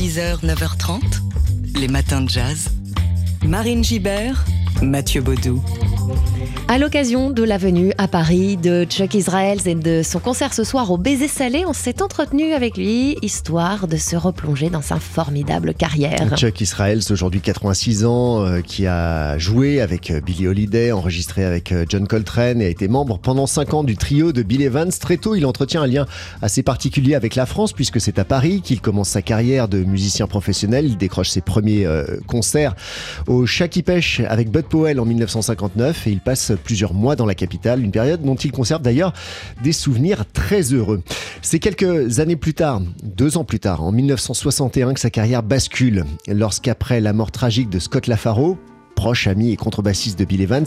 6h, 9h30, les matins de jazz. Marine Gibert, Mathieu Baudou. À l'occasion de la venue à Paris de Chuck Israels et de son concert ce soir au Baiser Salé, on s'est entretenu avec lui, histoire de se replonger dans sa formidable carrière. Chuck Israels, aujourd'hui 86 ans, euh, qui a joué avec euh, Billie Holiday, enregistré avec euh, John Coltrane et a été membre pendant 5 ans du trio de Bill Evans. Très tôt, il entretient un lien assez particulier avec la France, puisque c'est à Paris qu'il commence sa carrière de musicien professionnel. Il décroche ses premiers concerts au Shaki Pêche avec Bud Powell en 1959 et il passe plusieurs mois dans la capitale, une période dont il conserve d'ailleurs des souvenirs très heureux. C'est quelques années plus tard, deux ans plus tard, en 1961, que sa carrière bascule, lorsqu'après la mort tragique de Scott LaFaro, proche ami et contrebassiste de Bill Evans.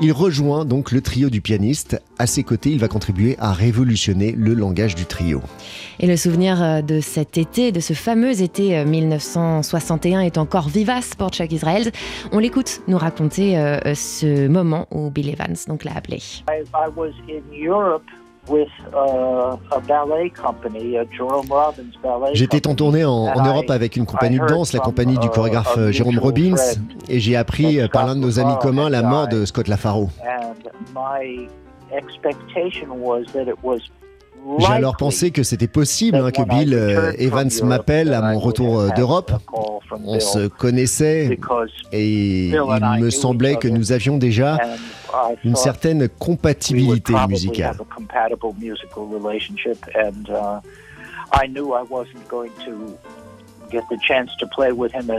Il rejoint donc le trio du pianiste. À ses côtés, il va contribuer à révolutionner le langage du trio. Et le souvenir euh, de cet été, de ce fameux été 1961 euh, est encore vivace pour Chuck Israels. On l'écoute nous raconter euh, ce moment où Bill Evans donc l'a appelé. J'étais en tournée en, Europe avec une compagnie de danse, la compagnie du uh, chorégraphe Jérôme Robbins, et j'ai appris par l'un de nos amis communs la mort de Scott Lafaro. J'ai alors pensé que c'était possible hein, que Bill euh, Evans m'appelle à mon retour euh, d'Europe. On se connaissait et il me semblait que nous avions déjà une certaine compatibilité musicale.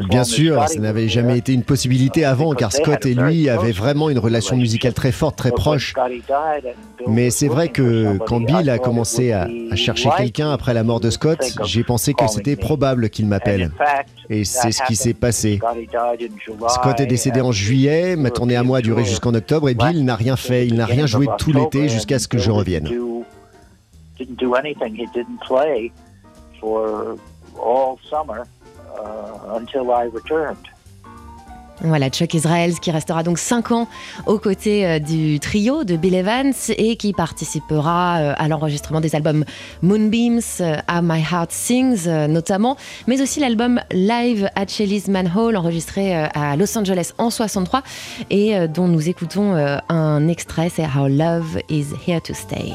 Bien sûr, ça n'avait jamais été une possibilité avant, car Scott et lui avaient vraiment une relation musicale très forte, très proche. Mais c'est vrai que quand Bill a commencé à, chercher quelqu'un après la mort de Scott, j'ai pensé que c'était probable qu'il m'appelle. Et c'est ce qui s'est passé. Scott est décédé en juillet, ma tournée à moi a duré jusqu'en octobre, et Bill n'a rien fait, il n'a rien joué tout l'été jusqu'à ce que je revienne all summer uh, until I returned. Voilà, Chuck Israels qui restera donc 5 ans aux côtés euh, du trio de Bill Evans et qui participera euh, à l'enregistrement des albums Moonbeams, euh, A My Heart Sings notamment, mais aussi l'album Live at Shelley's Manhole enregistré à Los Angeles en 63 et dont nous écoutons un extrait, c'est How Love Is Here to Stay.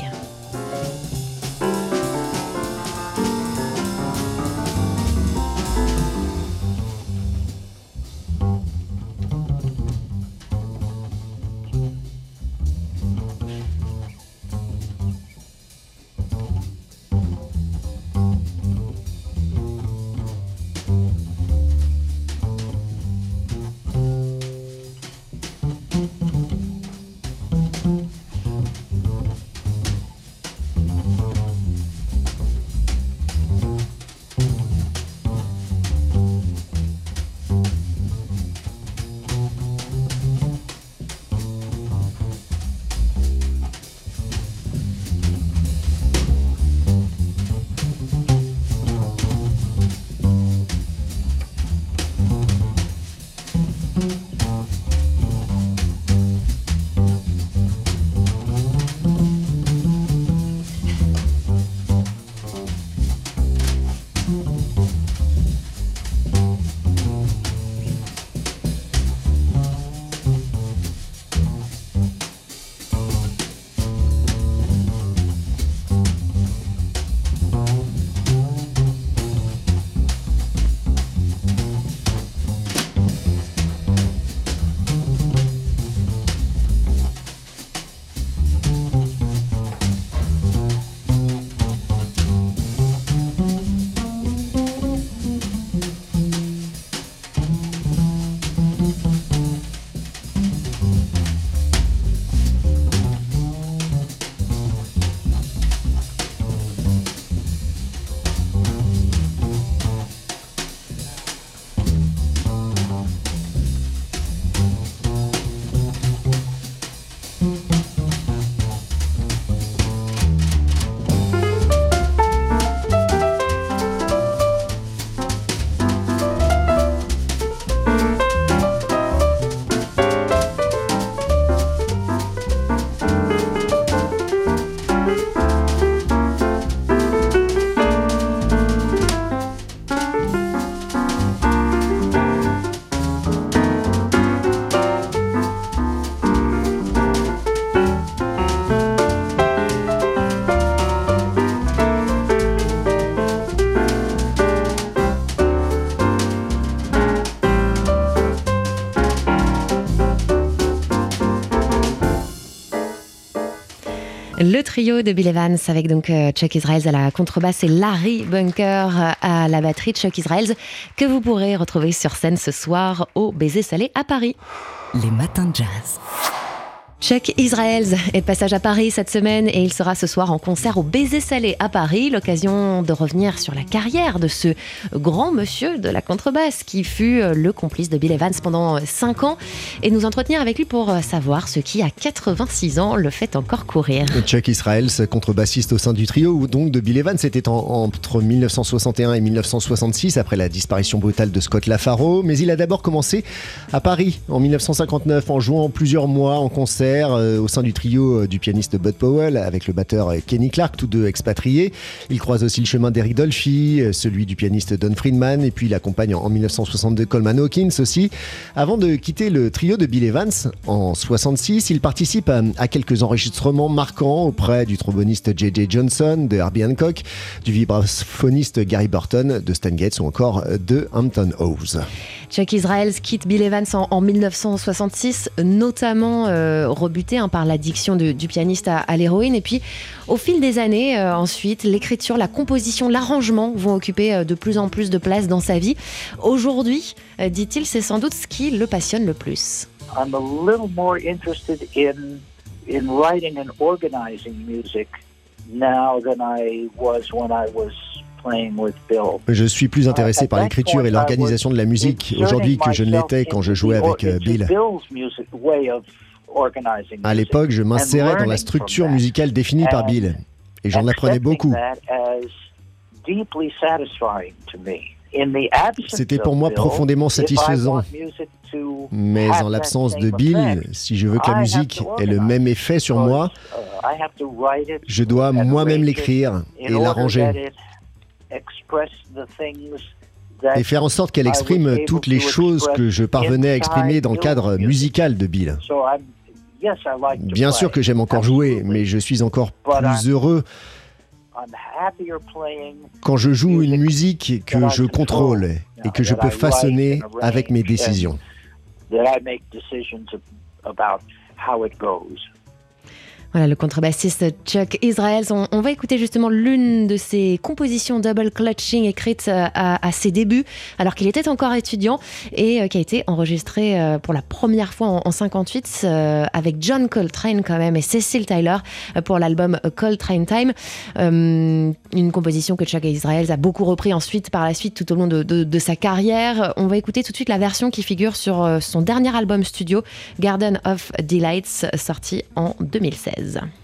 Le trio de Bill Evans avec donc euh, Chuck Israels à la contrebasse et Larry Bunker à la batterie. Chuck Israels que vous pourrez retrouver sur scène ce soir au Baiser Salé à Paris. Les matins de jazz. Chuck Israels est de passage à Paris cette semaine et il sera ce soir en concert au Baiser Salé à Paris. L'occasion de revenir sur la carrière de ce grand monsieur de la contrebasse qui fut euh, le complice de Bill Evans pendant 5 ans et nous entretenir avec lui pour euh, savoir ce qui, à 86 ans, le fait encore courir. Chuck Israels, contrebassiste au sein du trio donc de Bill Evans, c'était entre 1961 et 1966 après la disparition brutale de Scott LaFaro. Mais il a d'abord commencé à Paris en 1959 en jouant plusieurs mois en concert euh, au sein du trio euh, du pianiste Bud Powell avec le batteur euh, Kenny Clark, tous deux expatriés. Il croise aussi le chemin d'Eric Dolphy, celui du pianiste Don Friedman, et puis il accompagne en 1962 Coleman Hawkins aussi. Avant de quitter le trio de Bill Evans en 66, il participe à, quelques enregistrements marquants auprès du tromboniste J.J. Johnson, de Herbie Hancock, du vibraphoniste Gary Burton, de Stan Getz ou encore de Hampton Howes. Chuck Israels quitte Bill Evans en, 1966, notamment rebuté hein, par l'addiction du pianiste à, l'héroïne. Et puis, au fil des années, euh, ensuite, l'écriture, la composition, l'arrangement vont occuper euh, de plus en plus de place dans sa vie. Aujourd'hui, euh, dit-il, c'est sans doute ce qui le passionne le plus. I'm a little more interested in, in writing and organizing music now than I was when I was je suis plus intéressé par l'écriture et l'organisation de la musique aujourd'hui que je ne l'étais quand je jouais avec Bill. À l'époque, je m'insérais dans la structure musicale définie par Bill et j'en apprenais beaucoup. C'était pour moi profondément satisfaisant. Mais en l'absence de Bill, si je veux que la musique ait le même effet sur moi, uh, je dois moi-même l'écrire et l'arranger. Et faire en sorte qu'elle exprime toutes les choses que je parvenais à exprimer dans le cadre musical de Bill. Bien sûr que j'aime encore jouer, mais je suis encore plus heureux quand je joue une musique que je contrôle et que je peux façonner avec mes décisions. Voilà, le contrebassiste Chuck Israels. On, va écouter justement l'une de ses compositions double clutching écrites euh, à, ses débuts, alors qu'il était encore étudiant et euh, qui a été enregistrée euh, pour la première fois en, 58 avec John Coltrane quand même et Cecil Tyler pour l'album Coltrane Time. une composition que Chuck Israels a beaucoup repris ensuite par la suite tout au long de sa carrière. On va écouter tout de suite la version qui figure sur son dernier album studio, Garden of Delights, sorti en 2016. Is.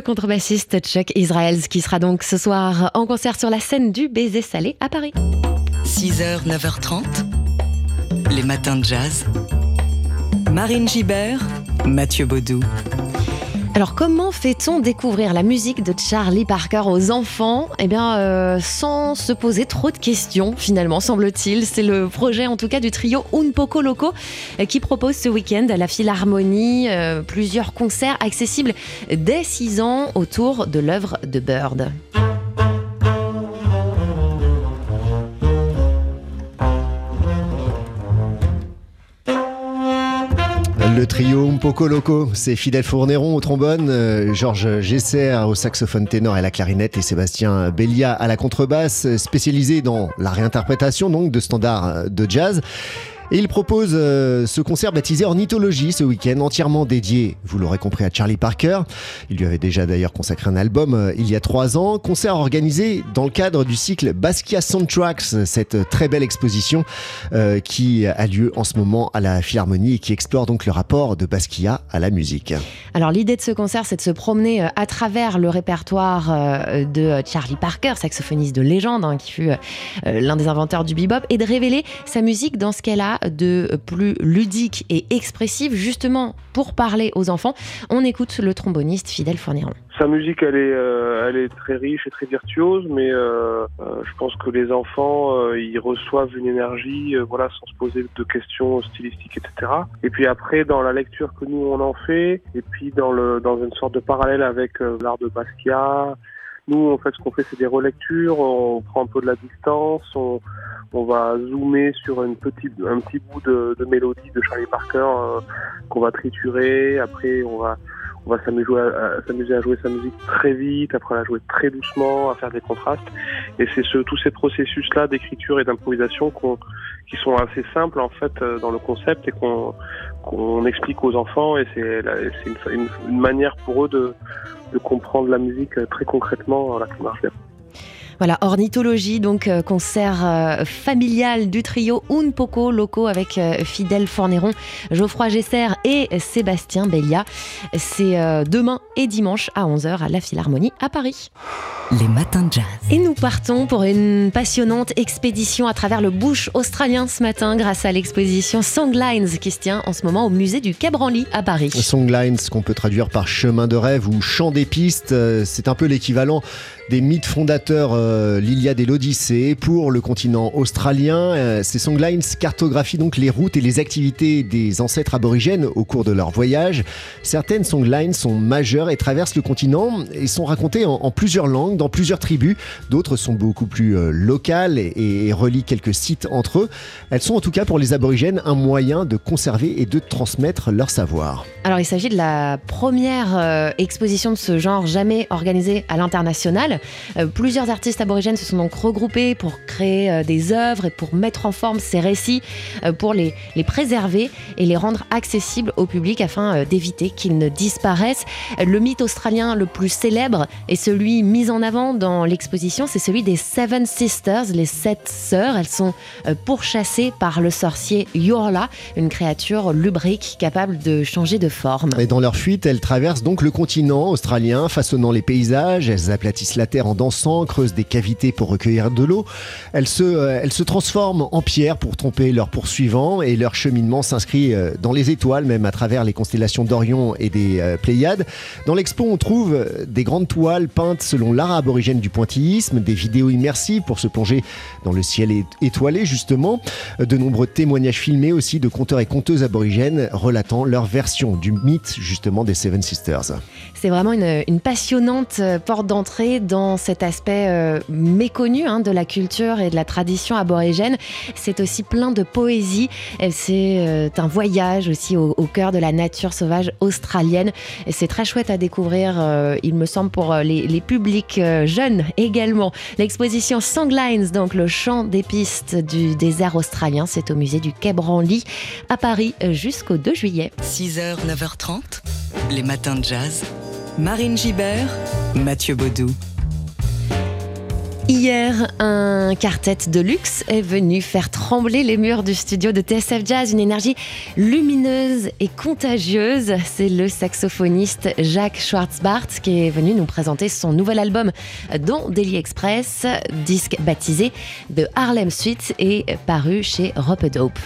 Contrebassiste Chuck Israels qui sera donc ce soir en concert sur la scène du Baiser Salé à Paris. 6h, 9h30, les matins de jazz. Marine Gibert, Mathieu Baudou. Alors comment fait-on découvrir la musique de Charlie Parker aux enfants? Eh bien, euh, sans se poser trop de questions, finalement, semble-t-il. C'est le projet, en tout cas, du trio Un Poco Loco euh, qui propose ce week-end à la Philharmonie euh, plusieurs concerts accessibles dès 6 ans autour de l'œuvre de Bird. Le trio Poco Loco, c'est Fidel Fourneron au trombone, euh, Georges Gesser au saxophone ténor et à la clarinette et Sébastien Bellia à la contrebasse, spécialisé dans la réinterprétation donc de standards de jazz. Et il propose euh, ce concert baptisé Ornithologie ce week-end, entièrement dédié, vous l'aurez compris, à Charlie Parker. Il lui avait déjà d'ailleurs consacré un album euh, il y a trois ans. Concert organisé dans le cadre du cycle Basquiat Soundtracks, cette très belle exposition euh, qui a lieu en ce moment à la Philharmonie et qui explore donc le rapport de Basquiat à la musique. Alors l'idée de ce concert, c'est de se promener à travers le répertoire de Charlie Parker, saxophoniste de légende, hein, qui fut l'un des inventeurs du bebop, et de révéler sa musique dans ce qu'elle a de plus ludique et expressif, justement pour parler aux enfants. On écoute le tromboniste Fidèle Fourniron. Sa musique, elle est, euh, elle est très riche et très virtuose, mais euh, euh, je pense que les enfants, ils reçoivent une énergie, voilà, sans se poser de questions stylistiques, etc. Et puis après, dans la lecture que nous on en fait, et puis dans le, dans une sorte de parallèle avec l'art de Basquiat, nous, en fait, ce qu'on fait, c'est des relectures, on prend un peu de la distance, on, va zoomer sur une petite, un petit bout de, mélodie de Charlie Parker euh, qu'on va triturer. Après, on va, on va s'amuser à, à jouer sa musique très vite, après la jouer très doucement, à faire des contrastes. Et c'est ce, tous ces processus-là d'écriture et d'improvisation qui sont assez simples en fait euh, dans le concept et qu'on, explique aux enfants. Et c'est, c'est une, manière pour eux de, de comprendre la musique très concrètement, là, qui marche bien. Voilà, ornithologie, donc euh, concert euh, familial du trio Un Poco Loco avec euh, Fidèle Forneron, Geoffroy Gesser et Sébastien Bellia. C'est demain et dimanche à 11h à la Philharmonie à Paris. Les matins de jazz. Et nous partons pour une passionnante expédition à travers le bush australien ce matin grâce à l'exposition Songlines qui se tient en ce moment au musée du Cabranly à Paris. Songlines qu'on peut traduire par chemin de rêve ou chant des pistes, c'est un peu l'équivalent des mythes fondateurs euh, l'Iliade et l'Odyssée pour le continent australien. Euh, ces songlines cartographient donc les routes et les activités des ancêtres aborigènes au cours de leur voyage. Certaines songlines sont majeures et traversent le continent et sont racontées en, plusieurs langues, dans plusieurs tribus. D'autres sont beaucoup plus euh, locales et, et, relient quelques sites entre eux. Elles sont en tout cas pour les aborigènes un moyen de conserver et de transmettre leur savoir. Alors il s'agit de la première exposition de ce genre jamais organisée à l'international. Euh, plusieurs artistes aborigènes se sont donc regroupés pour créer euh, des œuvres et pour mettre en forme ces récits, euh, pour les, les préserver et les rendre accessibles au public afin d'éviter qu'ils ne disparaissent. Le mythe australien le plus célèbre et celui mis en avant dans l'exposition, c'est celui des Seven Sisters, les sept sœurs. Elles sont pourchassées par le sorcier Yorla, une créature lubrique capable de changer de forme. Et dans leur fuite, elles traversent donc le continent australien, façonnant les paysages, elles aplatissent la en dansant, creusent des cavités pour recueillir de l'eau. Elles se, euh, elles se transforment en pierre pour tromper leurs poursuivants et leur cheminement s'inscrit euh, dans les étoiles, même à travers les constellations d'Orion et des euh, Pléiades. Dans l'expo, on trouve des grandes toiles peintes selon l'art aborigène du pointillisme, des vidéos immersives pour se plonger dans le ciel étoilé, justement, de nombreux témoignages filmés aussi de conteurs et conteuses aborigènes relatant leur version du mythe, justement, des Seven Sisters. C'est vraiment une passionnante porte d'entrée dans cet aspect euh, méconnu hein, de la culture et de la tradition aborigène. C'est aussi plein de poésie. C'est euh, un voyage aussi au, cœur de la nature sauvage australienne. C'est très chouette à découvrir, euh, il me semble, pour les, les publics jeunes également. L'exposition Songlines, donc le chant des pistes du désert australien, c'est au musée du Quai Branly à Paris jusqu'au 2 juillet. 6h, 9h30, les matins de jazz. Marine Gibert, Mathieu Baudou. Hier, un quartet de luxe est venu faire trembler les murs du studio de TSF Jazz, une énergie lumineuse et contagieuse. C'est le saxophoniste Jacques Schwartzbart qui est venu nous présenter son nouvel album dans Daily Express, disque baptisé de Harlem Suite et paru chez Rope Dope.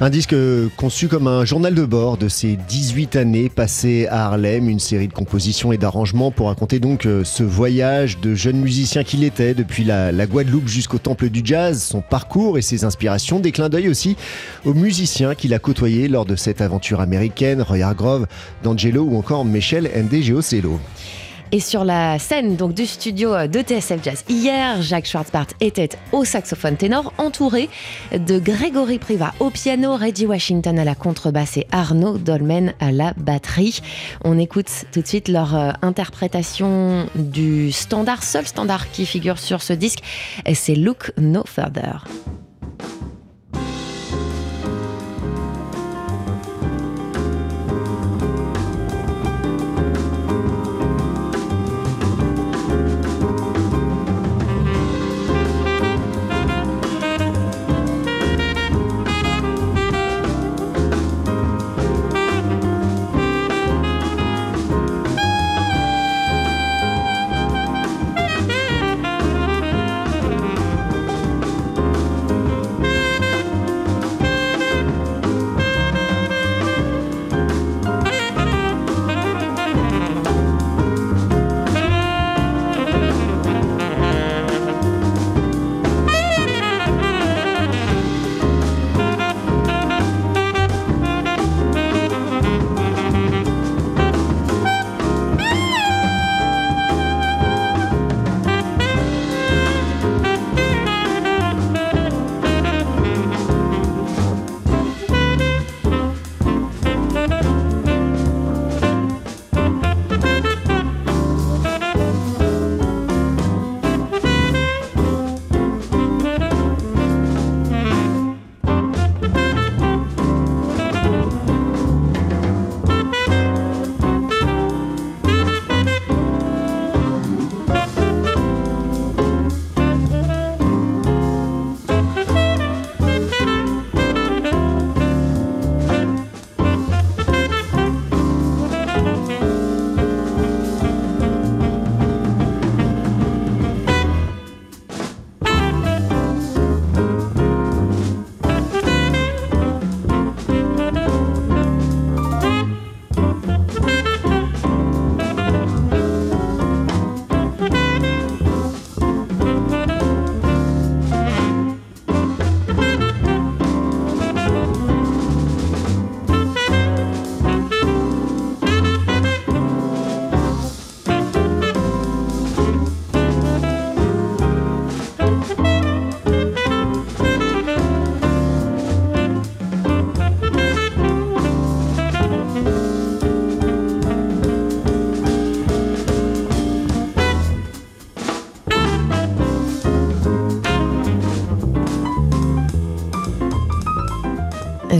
Un disque conçu comme un journal de bord de ses 18 années passées à Harlem, une série de compositions et d'arrangements pour raconter donc euh, ce voyage de jeune musicien qu'il était depuis la, Guadeloupe jusqu'au temple du jazz, son parcours et ses inspirations, des clins d'œil aussi aux musiciens qu'il a côtoyés lors de cette aventure américaine, Roy Hargrove, D'Angelo ou encore Michel Ndegeocello. Et sur la scène donc du studio de TSF Jazz, hier, Jacques Schwartzbart était au saxophone ténor, entouré de Grégory Priva au piano, Reggie Washington à la contrebasse et Arnaud Dolmen à la batterie. On écoute tout de suite leur euh, interprétation du standard, seul standard qui figure sur ce disque, c'est Look No Further.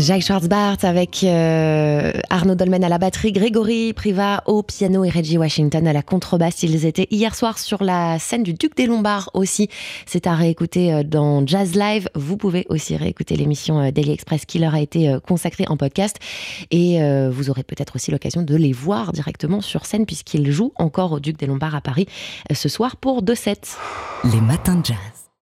Jacques Schwartzbart avec euh, Arnaud Dolmen à la batterie, Grégory Priva au piano et Reggie Washington à la contrebasse. Ils étaient hier soir sur la scène du Duc des Lombards aussi. C'est à réécouter euh, dans Jazz Live. Vous pouvez aussi réécouter l'émission euh, Daily Express qui leur a été consacrée en podcast. Et vous aurez peut-être aussi l'occasion de les voir directement sur scène puisqu'ils jouent encore au Duc des Lombards à Paris ce soir pour 2 sets. Les matins de jazz.